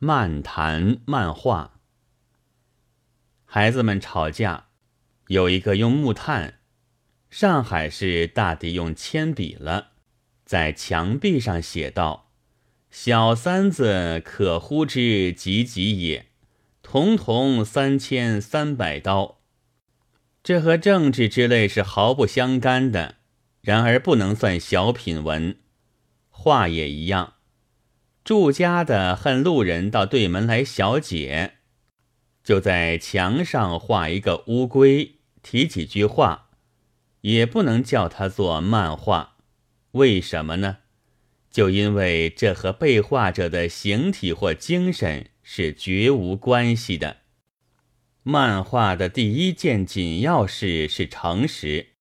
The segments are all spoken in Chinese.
漫谈漫画。孩子们吵架，有一个用木炭，上海市大抵用铅笔了，在墙壁上写道：“小三子可呼之及己也，统统三千三百刀。”这和政治之类是毫不相干的，然而不能算小品文。画也一样。住家的恨路人到对门来小解，就在墙上画一个乌龟，提几句话，也不能叫它做漫画。为什么呢？就因为这和被画者的形体或精神是绝无关系的。漫画的第一件紧要事是诚实，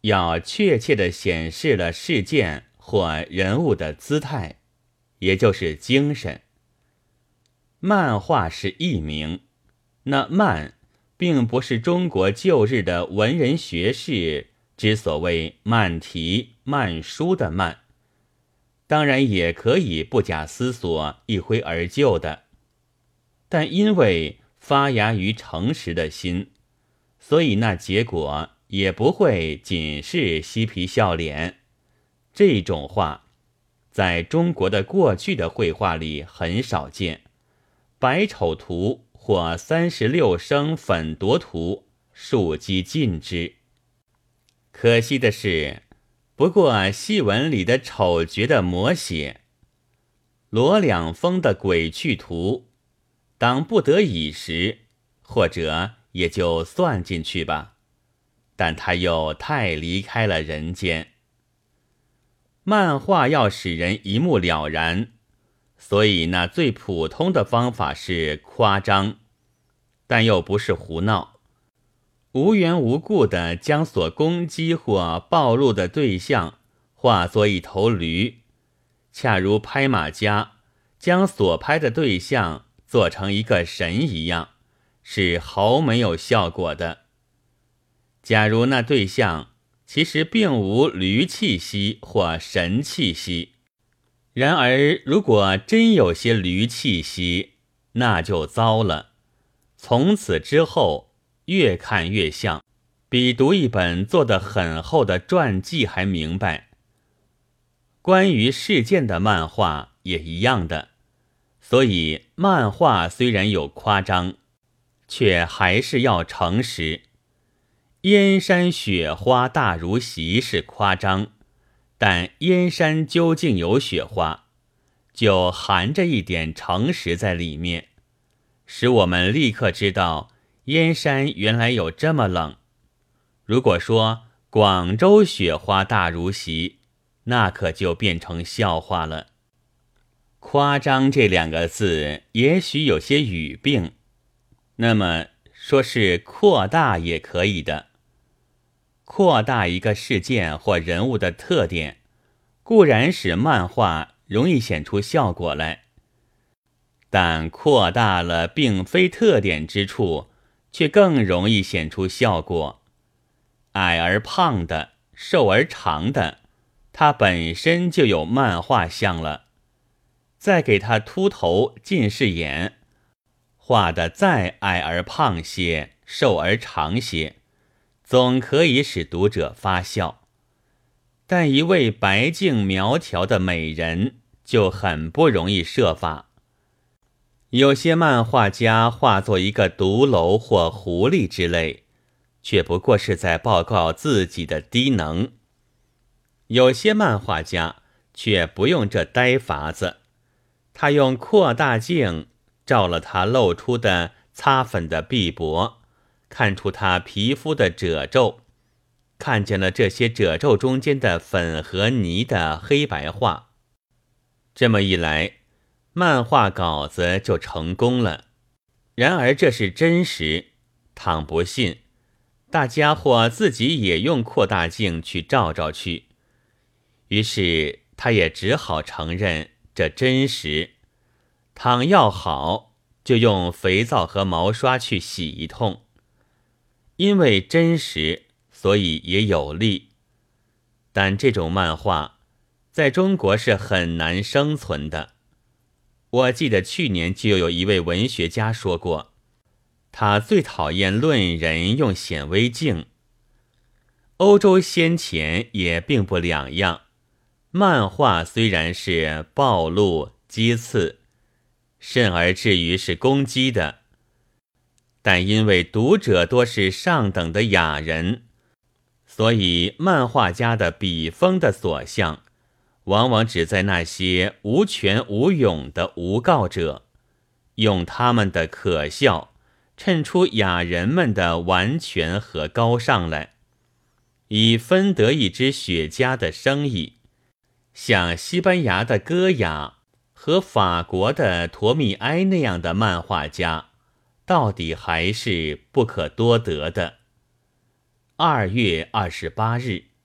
要确切地显示了事件或人物的姿态。也就是精神。漫画是艺名，那漫并不是中国旧日的文人学士之所谓漫题漫书的漫，当然也可以不假思索一挥而就的，但因为发芽于诚实的心，所以那结果也不会仅是嬉皮笑脸。这种话。在中国的过去的绘画里很少见，百丑图或三十六生粉夺图数几尽之。可惜的是，不过戏文里的丑角的摹写，罗两峰的鬼趣图，当不得已时，或者也就算进去吧。但他又太离开了人间。漫画要使人一目了然，所以那最普通的方法是夸张，但又不是胡闹，无缘无故的将所攻击或暴露的对象化作一头驴，恰如拍马家将所拍的对象做成一个神一样，是毫没有效果的。假如那对象。其实并无驴气息或神气息，然而如果真有些驴气息，那就糟了。从此之后，越看越像，比读一本做得很厚的传记还明白。关于事件的漫画也一样的，所以漫画虽然有夸张，却还是要诚实。燕山雪花大如席是夸张，但燕山究竟有雪花，就含着一点诚实在里面，使我们立刻知道燕山原来有这么冷。如果说广州雪花大如席，那可就变成笑话了。夸张这两个字也许有些语病，那么说是扩大也可以的。扩大一个事件或人物的特点，固然使漫画容易显出效果来，但扩大了并非特点之处，却更容易显出效果。矮而胖的，瘦而长的，它本身就有漫画像了。再给他秃头、近视眼，画的再矮而胖些，瘦而长些。总可以使读者发笑，但一位白净苗条的美人就很不容易设法。有些漫画家画作一个独楼或狐狸之类，却不过是在报告自己的低能；有些漫画家却不用这呆法子，他用扩大镜照了他露出的擦粉的臂膊。看出他皮肤的褶皱，看见了这些褶皱中间的粉和泥的黑白画。这么一来，漫画稿子就成功了。然而这是真实，倘不信，大家伙自己也用扩大镜去照照去。于是他也只好承认这真实。倘要好，就用肥皂和毛刷去洗一通。因为真实，所以也有利。但这种漫画在中国是很难生存的。我记得去年就有一位文学家说过，他最讨厌论人用显微镜。欧洲先前也并不两样，漫画虽然是暴露讥刺，甚而至于是攻击的，但因为读者多是上等的雅人，所以漫画家的笔锋的所向。往往只在那些无权无勇的无告者，用他们的可笑衬出雅人们的完全和高尚来，以分得一支雪茄的生意。像西班牙的戈雅和法国的陀米埃那样的漫画家，到底还是不可多得的。二月二十八日。